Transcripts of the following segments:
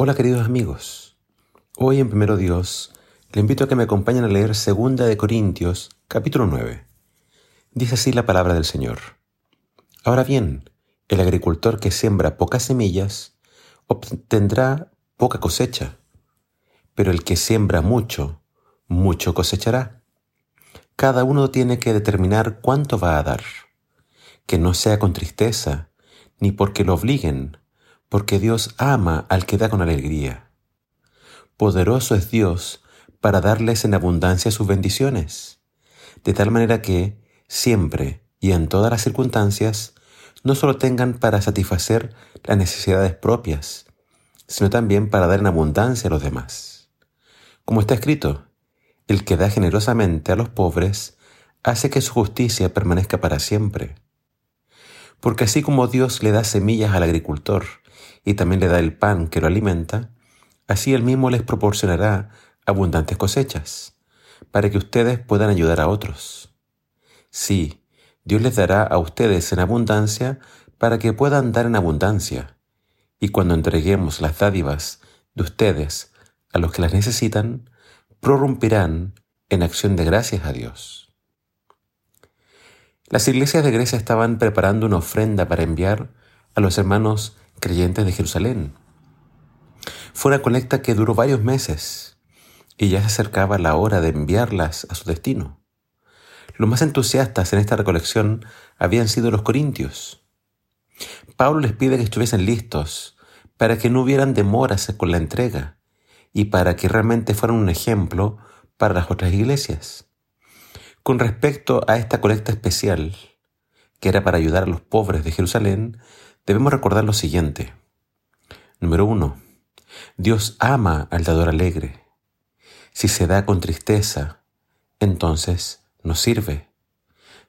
Hola queridos amigos. Hoy en Primero Dios le invito a que me acompañen a leer Segunda de Corintios, capítulo 9. Dice así la palabra del Señor. Ahora bien, el agricultor que siembra pocas semillas obtendrá poca cosecha, pero el que siembra mucho, mucho cosechará. Cada uno tiene que determinar cuánto va a dar, que no sea con tristeza, ni porque lo obliguen, porque Dios ama al que da con alegría. Poderoso es Dios para darles en abundancia sus bendiciones, de tal manera que, siempre y en todas las circunstancias, no solo tengan para satisfacer las necesidades propias, sino también para dar en abundancia a los demás. Como está escrito, el que da generosamente a los pobres hace que su justicia permanezca para siempre. Porque así como Dios le da semillas al agricultor y también le da el pan que lo alimenta, así él mismo les proporcionará abundantes cosechas, para que ustedes puedan ayudar a otros. Sí, Dios les dará a ustedes en abundancia para que puedan dar en abundancia. Y cuando entreguemos las dádivas de ustedes a los que las necesitan, prorrumpirán en acción de gracias a Dios. Las iglesias de Grecia estaban preparando una ofrenda para enviar a los hermanos creyentes de Jerusalén. Fue una colecta que duró varios meses y ya se acercaba la hora de enviarlas a su destino. Los más entusiastas en esta recolección habían sido los corintios. Pablo les pide que estuviesen listos para que no hubieran demoras con la entrega y para que realmente fueran un ejemplo para las otras iglesias. Con respecto a esta colecta especial, que era para ayudar a los pobres de Jerusalén, debemos recordar lo siguiente. Número uno, Dios ama al dador alegre. Si se da con tristeza, entonces no sirve.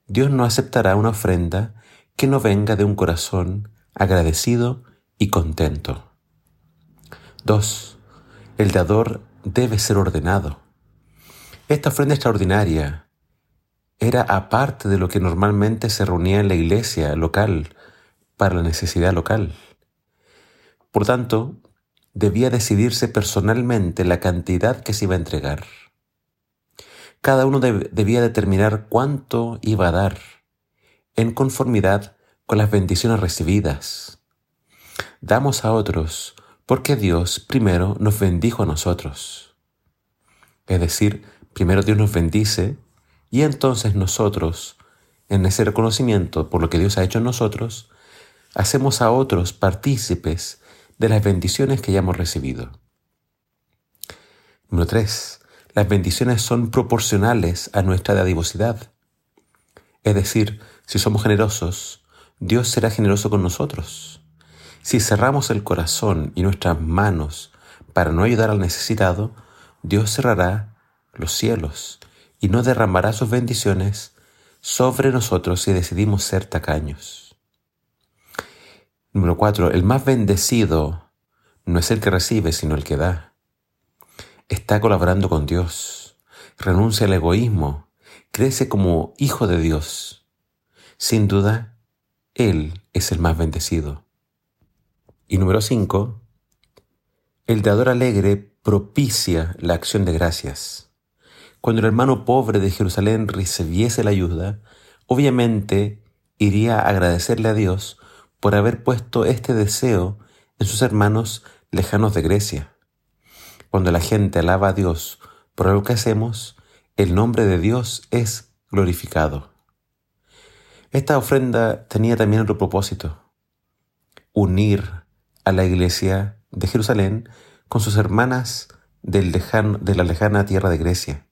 Dios no aceptará una ofrenda que no venga de un corazón agradecido y contento. 2. El dador debe ser ordenado. Esta ofrenda extraordinaria era aparte de lo que normalmente se reunía en la iglesia local para la necesidad local. Por tanto, debía decidirse personalmente la cantidad que se iba a entregar. Cada uno debía determinar cuánto iba a dar, en conformidad con las bendiciones recibidas. Damos a otros porque Dios primero nos bendijo a nosotros. Es decir, primero Dios nos bendice y entonces nosotros, en ese reconocimiento por lo que Dios ha hecho en nosotros, hacemos a otros partícipes de las bendiciones que ya hemos recibido. Número 3. Las bendiciones son proporcionales a nuestra dadivosidad. Es decir, si somos generosos, Dios será generoso con nosotros. Si cerramos el corazón y nuestras manos para no ayudar al necesitado, Dios cerrará los cielos y no derramará sus bendiciones sobre nosotros si decidimos ser tacaños. Número cuatro, el más bendecido no es el que recibe, sino el que da. Está colaborando con Dios, renuncia al egoísmo, crece como hijo de Dios. Sin duda, Él es el más bendecido. Y número cinco, el dador alegre propicia la acción de gracias. Cuando el hermano pobre de Jerusalén recibiese la ayuda, obviamente iría a agradecerle a Dios por haber puesto este deseo en sus hermanos lejanos de Grecia. Cuando la gente alaba a Dios por algo que hacemos, el nombre de Dios es glorificado. Esta ofrenda tenía también otro propósito, unir a la iglesia de Jerusalén con sus hermanas del de la lejana tierra de Grecia.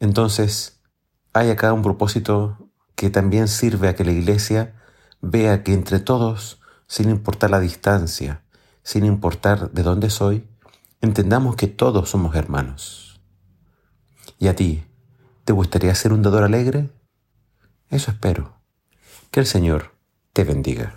Entonces, hay acá un propósito que también sirve a que la iglesia vea que entre todos, sin importar la distancia, sin importar de dónde soy, entendamos que todos somos hermanos. ¿Y a ti, te gustaría ser un dador alegre? Eso espero. Que el Señor te bendiga.